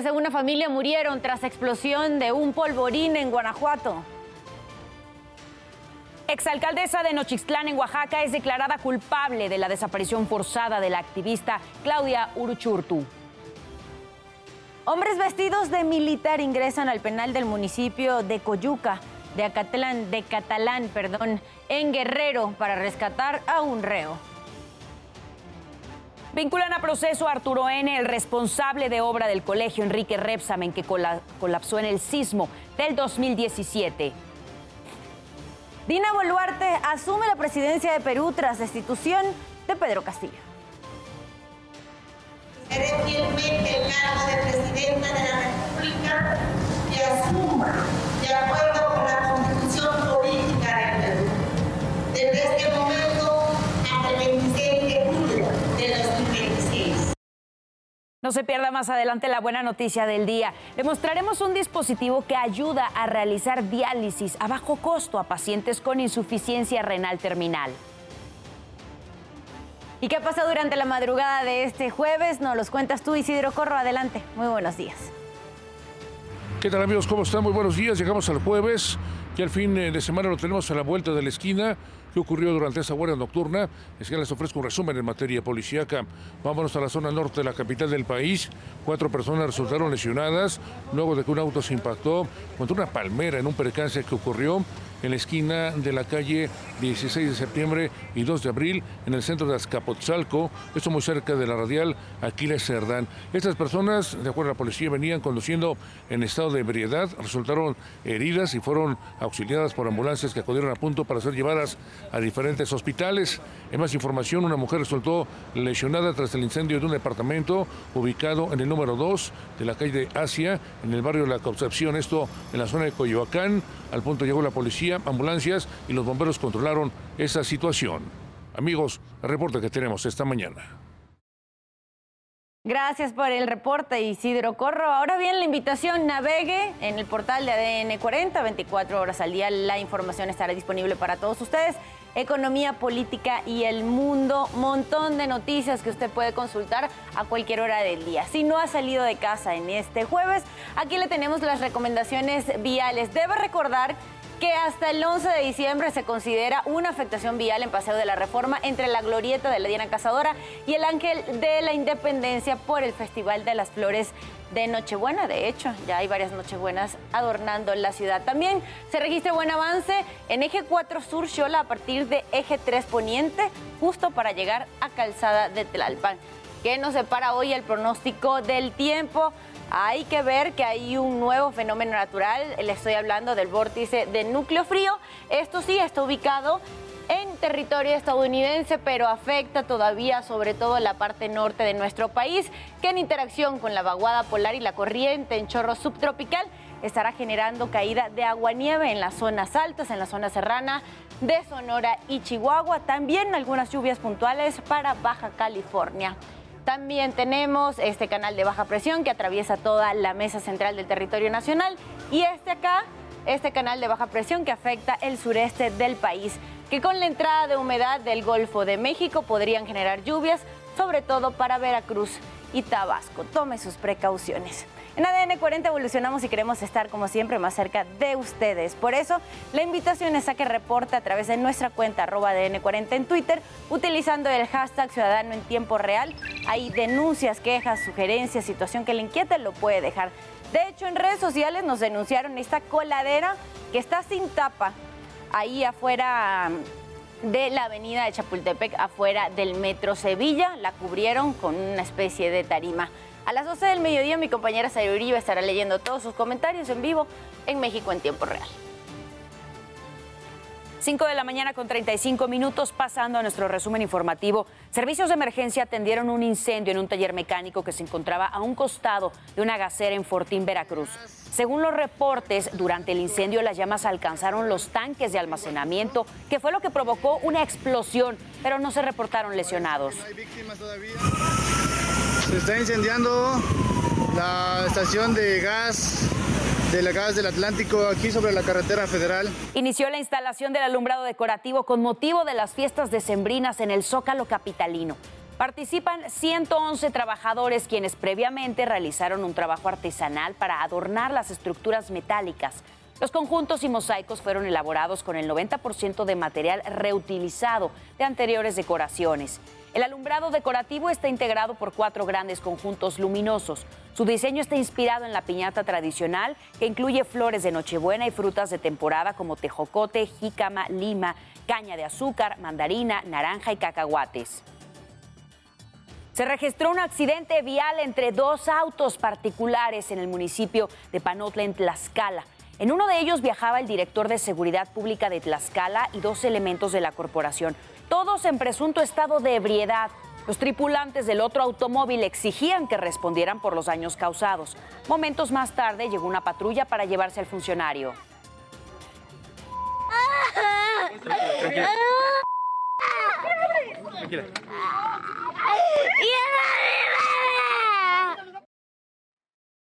Integrantes de una familia murieron tras explosión de un polvorín en Guanajuato. Exalcaldesa de Nochixtlán en Oaxaca es declarada culpable de la desaparición forzada de la activista Claudia Uruchurtu. Hombres vestidos de militar ingresan al penal del municipio de Coyuca, de Acatlán, de Catalán, perdón, en Guerrero para rescatar a un reo. Vinculan a proceso a Arturo N., el responsable de obra del colegio Enrique Repsamen, que colapsó en el sismo del 2017. Dina Boluarte asume la presidencia de Perú tras destitución de Pedro Castillo. Fielmente el cargo de presidenta de la República y asuma, No se pierda más adelante la buena noticia del día. Le mostraremos un dispositivo que ayuda a realizar diálisis a bajo costo a pacientes con insuficiencia renal terminal. ¿Y qué pasó durante la madrugada de este jueves? Nos los cuentas tú, Isidro Corro. Adelante. Muy buenos días. ¿Qué tal amigos? ¿Cómo están? Muy buenos días. Llegamos al jueves. Ya el fin de semana lo tenemos a la vuelta de la esquina. ¿Qué ocurrió durante esa guardia nocturna? Es que les ofrezco un resumen en materia policíaca. Vámonos a la zona norte de la capital del país. Cuatro personas resultaron lesionadas luego de que un auto se impactó contra una palmera en un percance que ocurrió en la esquina de la calle 16 de septiembre y 2 de abril en el centro de Azcapotzalco, esto muy cerca de la radial Aquiles Cerdán. Estas personas, de acuerdo a la policía, venían conduciendo en estado de ebriedad, resultaron heridas y fueron auxiliadas por ambulancias que acudieron a punto para ser llevadas a diferentes hospitales. En más información, una mujer resultó lesionada tras el incendio de un departamento ubicado en el número 2 de la calle de Asia, en el barrio de La Concepción, esto en la zona de Coyoacán. Al punto llegó la policía, ambulancias y los bomberos controlaron esa situación. Amigos, el reporte que tenemos esta mañana. Gracias por el reporte, Isidro Corro. Ahora bien, la invitación, navegue en el portal de ADN 40, 24 horas al día. La información estará disponible para todos ustedes. Economía, política y el mundo. Montón de noticias que usted puede consultar a cualquier hora del día. Si no ha salido de casa en este jueves, aquí le tenemos las recomendaciones viales. Debe recordar que hasta el 11 de diciembre se considera una afectación vial en Paseo de la Reforma entre la Glorieta de la Diana Cazadora y el Ángel de la Independencia por el Festival de las Flores de Nochebuena. De hecho, ya hay varias Nochebuenas adornando la ciudad. También se registra buen avance en Eje 4 Sur Xola a partir de Eje 3 Poniente, justo para llegar a Calzada de Tlalpan. ¿Qué nos separa hoy el pronóstico del tiempo? Hay que ver que hay un nuevo fenómeno natural, le estoy hablando del vórtice de núcleo frío. Esto sí está ubicado en territorio estadounidense, pero afecta todavía sobre todo la parte norte de nuestro país, que en interacción con la vaguada polar y la corriente en chorro subtropical estará generando caída de agua-nieve en las zonas altas, en la zona serrana de Sonora y Chihuahua, también algunas lluvias puntuales para Baja California. También tenemos este canal de baja presión que atraviesa toda la mesa central del territorio nacional y este acá, este canal de baja presión que afecta el sureste del país, que con la entrada de humedad del Golfo de México podrían generar lluvias, sobre todo para Veracruz y Tabasco. Tome sus precauciones. En ADN 40 evolucionamos y queremos estar como siempre más cerca de ustedes. Por eso, la invitación es a que reporte a través de nuestra cuenta arroba ADN 40 en Twitter, utilizando el hashtag Ciudadano en Tiempo Real. Hay denuncias, quejas, sugerencias, situación que le inquiete, lo puede dejar. De hecho, en redes sociales nos denunciaron esta coladera que está sin tapa ahí afuera de la avenida de Chapultepec, afuera del Metro Sevilla. La cubrieron con una especie de tarima. A las 12 del mediodía mi compañera Sayuri Uribe estará leyendo todos sus comentarios en vivo en México en tiempo real. 5 de la mañana con 35 minutos, pasando a nuestro resumen informativo. Servicios de emergencia atendieron un incendio en un taller mecánico que se encontraba a un costado de una gasera en Fortín, Veracruz. Según los reportes, durante el incendio las llamas alcanzaron los tanques de almacenamiento, que fue lo que provocó una explosión, pero no se reportaron lesionados. No hay víctimas todavía. Se está incendiando la estación de gas de la gas del Atlántico aquí sobre la carretera federal. Inició la instalación del alumbrado decorativo con motivo de las fiestas decembrinas en el Zócalo capitalino. Participan 111 trabajadores quienes previamente realizaron un trabajo artesanal para adornar las estructuras metálicas. Los conjuntos y mosaicos fueron elaborados con el 90% de material reutilizado de anteriores decoraciones. El alumbrado decorativo está integrado por cuatro grandes conjuntos luminosos. Su diseño está inspirado en la piñata tradicional, que incluye flores de Nochebuena y frutas de temporada como tejocote, jícama, lima, caña de azúcar, mandarina, naranja y cacahuates. Se registró un accidente vial entre dos autos particulares en el municipio de Panotla, en Tlaxcala. En uno de ellos viajaba el director de Seguridad Pública de Tlaxcala y dos elementos de la corporación todos en presunto estado de ebriedad. Los tripulantes del otro automóvil exigían que respondieran por los daños causados. Momentos más tarde llegó una patrulla para llevarse al funcionario.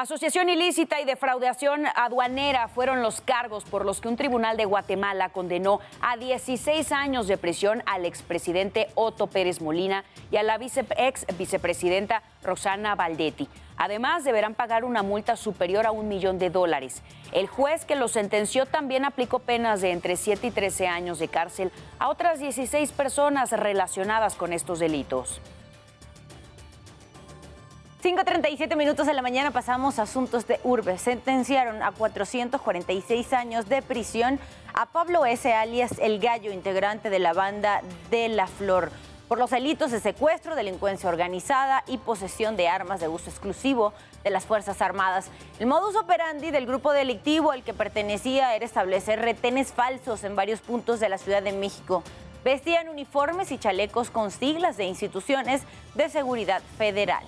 Asociación ilícita y defraudación aduanera fueron los cargos por los que un tribunal de Guatemala condenó a 16 años de prisión al expresidente Otto Pérez Molina y a la ex vicepresidenta Rosana Valdetti. Además, deberán pagar una multa superior a un millón de dólares. El juez que los sentenció también aplicó penas de entre 7 y 13 años de cárcel a otras 16 personas relacionadas con estos delitos. 5.37 minutos de la mañana pasamos a asuntos de urbe. Sentenciaron a 446 años de prisión a Pablo S. alias El Gallo, integrante de la banda de La Flor, por los delitos de secuestro, delincuencia organizada y posesión de armas de uso exclusivo de las Fuerzas Armadas. El modus operandi del grupo delictivo al que pertenecía era establecer retenes falsos en varios puntos de la Ciudad de México. Vestían uniformes y chalecos con siglas de instituciones de seguridad federal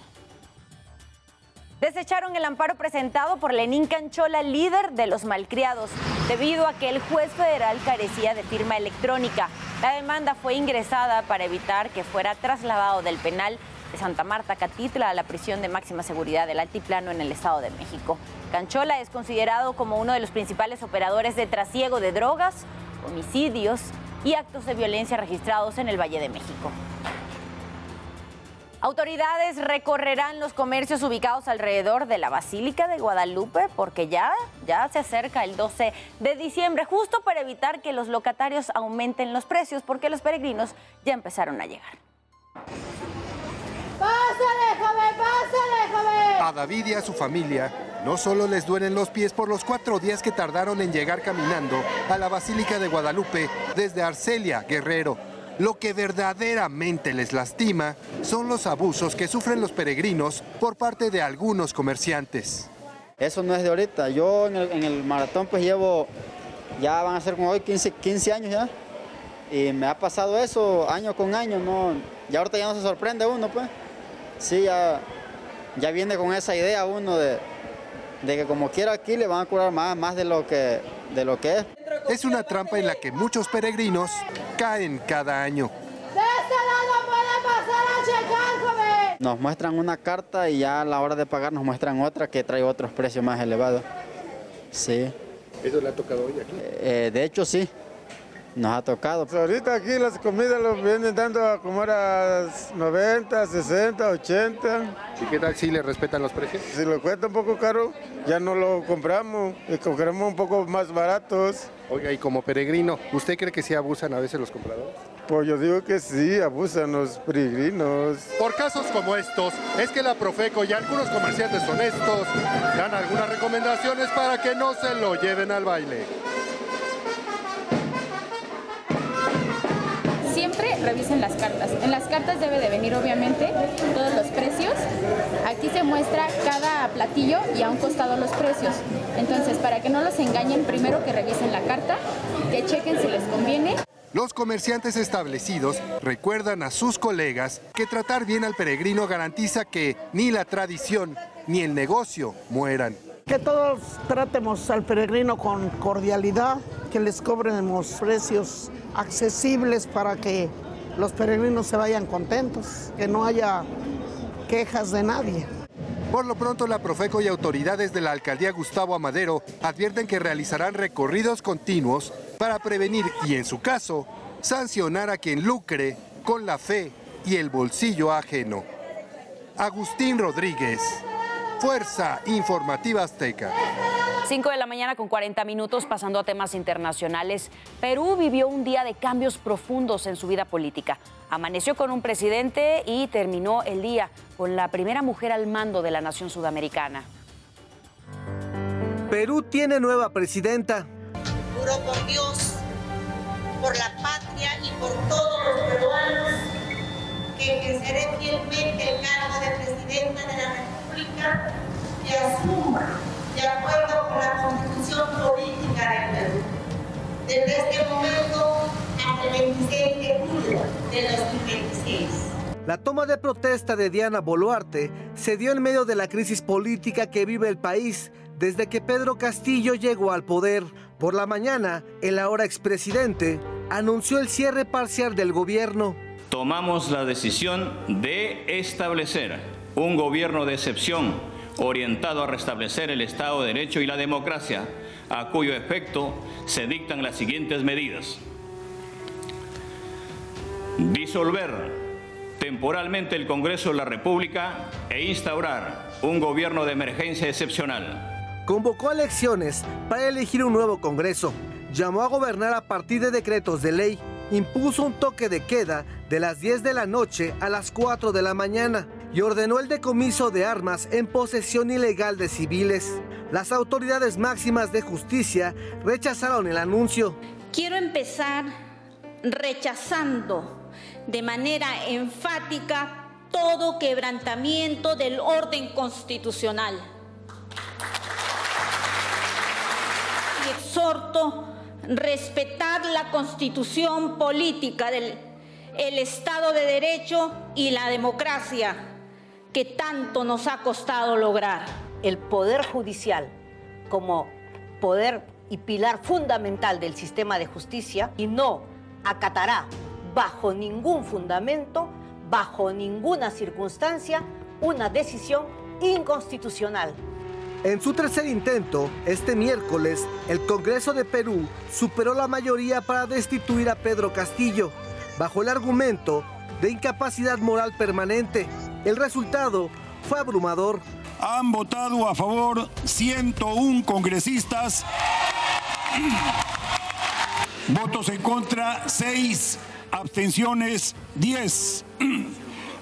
desecharon el amparo presentado por Lenín Canchola, líder de los malcriados, debido a que el juez federal carecía de firma electrónica. La demanda fue ingresada para evitar que fuera trasladado del penal de Santa Marta Catitla a la prisión de máxima seguridad del Altiplano en el Estado de México. Canchola es considerado como uno de los principales operadores de trasiego de drogas, homicidios y actos de violencia registrados en el Valle de México. Autoridades recorrerán los comercios ubicados alrededor de la Basílica de Guadalupe porque ya, ya se acerca el 12 de diciembre, justo para evitar que los locatarios aumenten los precios porque los peregrinos ya empezaron a llegar. ¡Pásale, joven! ¡Pásale, joven! A David y a su familia no solo les duelen los pies por los cuatro días que tardaron en llegar caminando a la Basílica de Guadalupe desde Arcelia, Guerrero, lo que verdaderamente les lastima son los abusos que sufren los peregrinos por parte de algunos comerciantes. Eso no es de ahorita. Yo en el, maratón pues llevo, ya van a ser como hoy 15, 15 años ya. Y me ha pasado eso año con año, ¿no? Y ahorita ya no se sorprende uno, pues. Sí, ya, ya viene con esa idea uno de, de que como quiera aquí le van a curar más, más de, lo que, de lo que es. Es una trampa en la que muchos peregrinos caen cada año. ¡De este lado puede pasar a checar, joven! Nos muestran una carta y ya a la hora de pagar nos muestran otra que trae otros precios más elevados. Sí. ¿Eso le ha tocado hoy aquí? Eh, de hecho, sí nos ha tocado. Pues ahorita aquí las comidas los vienen dando a como a 90, 60, 80. ¿Y qué tal si le respetan los precios? Si lo cuesta un poco caro, ya no lo compramos y compramos un poco más baratos. Oiga, y como peregrino, ¿usted cree que sí abusan a veces los compradores? Pues yo digo que sí, abusan los peregrinos. Por casos como estos, es que la Profeco y algunos comerciantes honestos dan algunas recomendaciones para que no se lo lleven al baile. Revisen las cartas. En las cartas debe de venir obviamente todos los precios. Aquí se muestra cada platillo y a un costado los precios. Entonces, para que no los engañen, primero que revisen la carta, que chequen si les conviene. Los comerciantes establecidos recuerdan a sus colegas que tratar bien al peregrino garantiza que ni la tradición ni el negocio mueran. Que todos tratemos al peregrino con cordialidad, que les cobremos precios accesibles para que los peregrinos se vayan contentos, que no haya quejas de nadie. Por lo pronto, la Profeco y autoridades de la alcaldía Gustavo Amadero advierten que realizarán recorridos continuos para prevenir y, en su caso, sancionar a quien lucre con la fe y el bolsillo ajeno. Agustín Rodríguez, Fuerza Informativa Azteca. 5 de la mañana con 40 minutos pasando a temas internacionales. Perú vivió un día de cambios profundos en su vida política. Amaneció con un presidente y terminó el día con la primera mujer al mando de la nación sudamericana. Perú tiene nueva presidenta. Juro por Dios, por la patria y por todos los peruanos que ejerceré fielmente el cargo de presidenta de la República y asuma, de acuerdo con la constitución política del Perú, desde este momento hasta el 26 de julio de 2026. La toma de protesta de Diana Boluarte se dio en medio de la crisis política que vive el país desde que Pedro Castillo llegó al poder. Por la mañana, el ahora expresidente anunció el cierre parcial del gobierno. Tomamos la decisión de establecer un gobierno de excepción orientado a restablecer el Estado de Derecho y la democracia, a cuyo efecto se dictan las siguientes medidas. Disolver temporalmente el Congreso de la República e instaurar un gobierno de emergencia excepcional. Convocó elecciones para elegir un nuevo Congreso. Llamó a gobernar a partir de decretos de ley. Impuso un toque de queda de las 10 de la noche a las 4 de la mañana y ordenó el decomiso de armas en posesión ilegal de civiles. Las autoridades máximas de justicia rechazaron el anuncio. Quiero empezar rechazando de manera enfática todo quebrantamiento del orden constitucional. Y exhorto respetar la constitución política del el Estado de Derecho y la democracia que tanto nos ha costado lograr. El Poder Judicial como poder y pilar fundamental del sistema de justicia y no acatará bajo ningún fundamento, bajo ninguna circunstancia, una decisión inconstitucional. En su tercer intento, este miércoles, el Congreso de Perú superó la mayoría para destituir a Pedro Castillo, bajo el argumento de incapacidad moral permanente. El resultado fue abrumador. Han votado a favor 101 congresistas. Votos en contra 6, abstenciones 10.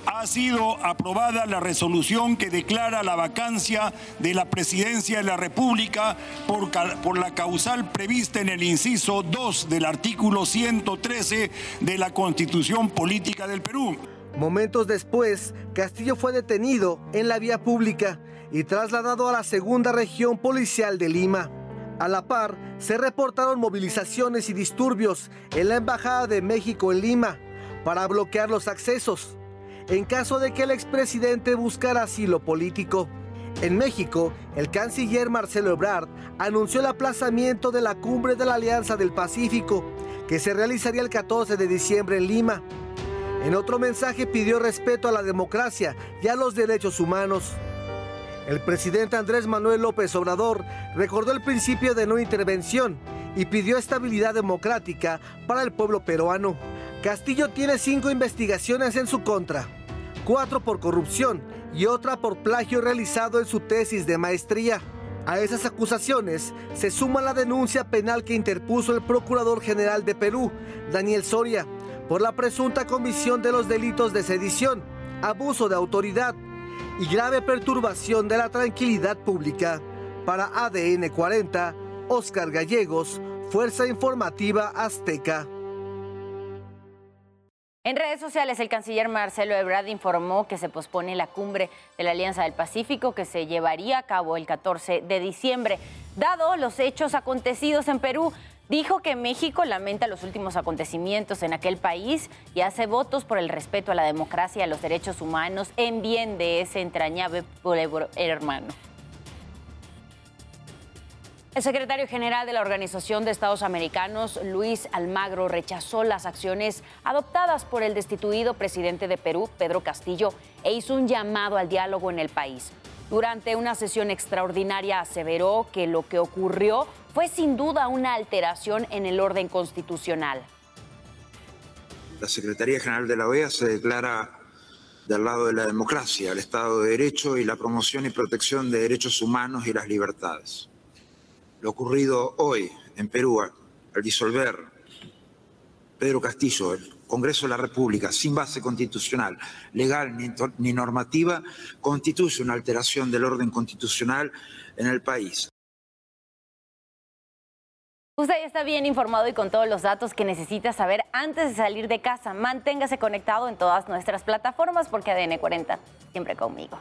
Ha sido aprobada la resolución que declara la vacancia de la presidencia de la República por, por, la causal prevista en el inciso 2 del artículo 113 de la Constitución Política del Perú. Momentos después, Castillo fue detenido en la vía pública y trasladado a la segunda región policial de Lima. A la par, se reportaron movilizaciones y disturbios en la Embajada de México en Lima para bloquear los accesos, en caso de que el expresidente buscara asilo político. En México, el canciller Marcelo Ebrard anunció el aplazamiento de la cumbre de la Alianza del Pacífico, que se realizaría el 14 de diciembre en Lima. En otro mensaje pidió respeto a la democracia y a los derechos humanos. El presidente Andrés Manuel López Obrador recordó el principio de no intervención y pidió estabilidad democrática para el pueblo peruano. Castillo tiene cinco investigaciones en su contra, cuatro por corrupción y otra por plagio realizado en su tesis de maestría. A esas acusaciones se suma la denuncia penal que interpuso el Procurador General de Perú, Daniel Soria, por la presunta comisión de los delitos de sedición, abuso de autoridad y grave perturbación de la tranquilidad pública. Para ADN 40, Oscar Gallegos, Fuerza Informativa Azteca. En redes sociales, el canciller Marcelo Ebrard informó que se pospone la cumbre de la Alianza del Pacífico que se llevaría a cabo el 14 de diciembre. Dado los hechos acontecidos en Perú, dijo que México lamenta los últimos acontecimientos en aquel país y hace votos por el respeto a la democracia y a los derechos humanos en bien de ese entrañable hermano. El secretario general de la Organización de Estados Americanos, Luis Almagro, rechazó las acciones adoptadas por el destituido presidente de Perú, Pedro Castillo, e hizo un llamado al diálogo en el país. Durante una sesión extraordinaria aseveró que lo que ocurrió fue sin duda una alteración en el orden constitucional. la Secretaría General de la OEA se declara del lado de la democracia, el Estado de Derecho y la promoción y protección de derechos humanos y las libertades. Lo ocurrido hoy en Perú, al disolver Pedro Castillo, el Congreso de la República, sin base constitucional, legal ni, normativa, constituye una alteración del orden constitucional en el país. Usted ya está bien informado y con todos los datos que necesita saber antes de salir de casa. Manténgase conectado en todas nuestras plataformas porque ADN 40 siempre conmigo.